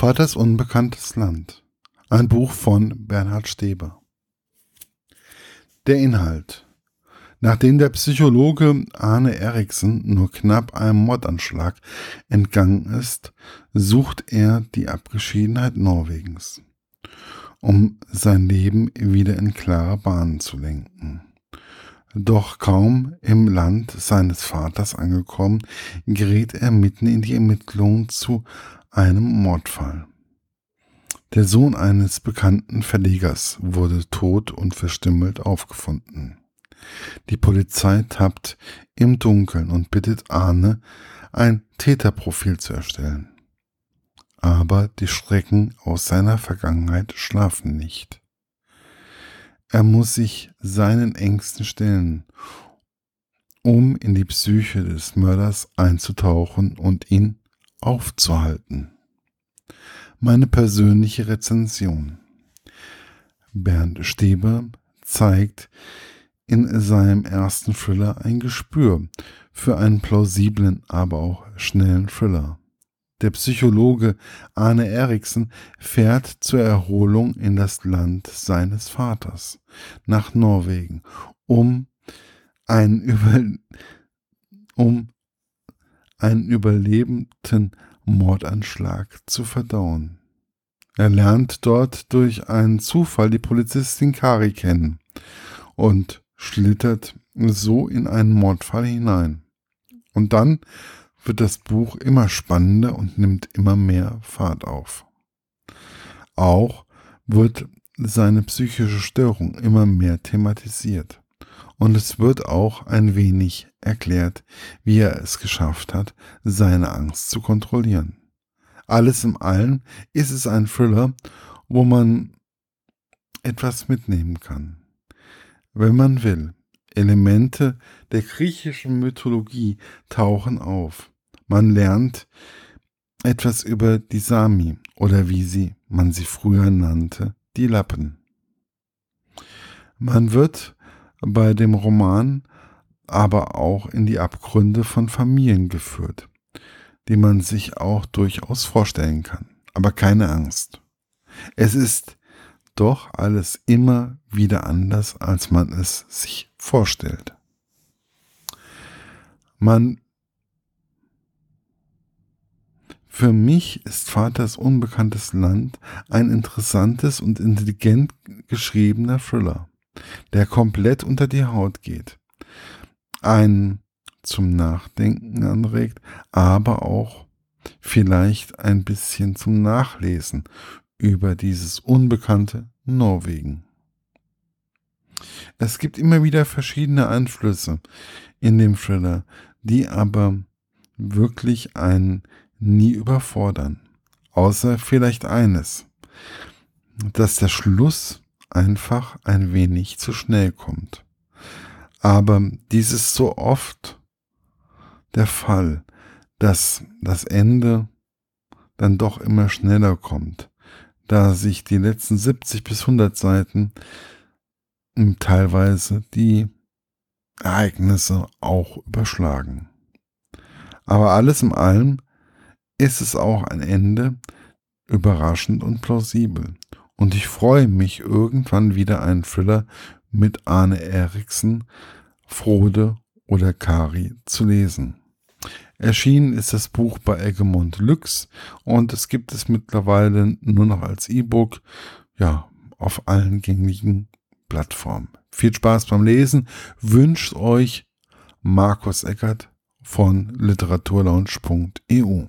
Vaters unbekanntes Land. Ein Buch von Bernhard Steber. Der Inhalt. Nachdem der Psychologe Arne Eriksen nur knapp einem Mordanschlag entgangen ist, sucht er die Abgeschiedenheit Norwegens, um sein Leben wieder in klare Bahnen zu lenken. Doch kaum im Land seines Vaters angekommen, gerät er mitten in die Ermittlungen zu einem Mordfall. Der Sohn eines bekannten Verlegers wurde tot und verstümmelt aufgefunden. Die Polizei tappt im Dunkeln und bittet Arne, ein Täterprofil zu erstellen. Aber die Schrecken aus seiner Vergangenheit schlafen nicht. Er muss sich seinen Ängsten stellen, um in die Psyche des Mörders einzutauchen und ihn aufzuhalten. Meine persönliche Rezension. Bernd Steber zeigt in seinem ersten Thriller ein Gespür für einen plausiblen, aber auch schnellen Thriller. Der Psychologe Arne Eriksen fährt zur Erholung in das Land seines Vaters, nach Norwegen, um einen, Über um einen überlebenden Mordanschlag zu verdauen. Er lernt dort durch einen Zufall die Polizistin Kari kennen und schlittert so in einen Mordfall hinein. Und dann wird das Buch immer spannender und nimmt immer mehr Fahrt auf. Auch wird seine psychische Störung immer mehr thematisiert. Und es wird auch ein wenig erklärt, wie er es geschafft hat, seine Angst zu kontrollieren. Alles im Allen ist es ein Thriller, wo man etwas mitnehmen kann. Wenn man will. Elemente der griechischen Mythologie tauchen auf. Man lernt etwas über die Sami oder wie sie man sie früher nannte, die Lappen. Man wird bei dem Roman aber auch in die Abgründe von Familien geführt, die man sich auch durchaus vorstellen kann. Aber keine Angst. Es ist doch alles immer wieder anders, als man es sich vorstellt. Man Für mich ist Vaters unbekanntes Land ein interessantes und intelligent geschriebener Thriller, der komplett unter die Haut geht, einen zum Nachdenken anregt, aber auch vielleicht ein bisschen zum Nachlesen über dieses unbekannte Norwegen. Es gibt immer wieder verschiedene Einflüsse in dem Thriller, die aber wirklich einen nie überfordern. Außer vielleicht eines, dass der Schluss einfach ein wenig zu schnell kommt. Aber dies ist so oft der Fall, dass das Ende dann doch immer schneller kommt, da sich die letzten 70 bis 100 Seiten teilweise die Ereignisse auch überschlagen. Aber alles in allem ist es auch ein Ende überraschend und plausibel. Und ich freue mich, irgendwann wieder einen Thriller mit Arne Eriksen, Frode oder Kari zu lesen. Erschienen ist das Buch bei Eggemont Lux und es gibt es mittlerweile nur noch als E-Book, ja, auf allen gängigen Plattformen. Viel Spaß beim Lesen, wünscht euch Markus Eckert von literaturlaunch.eu.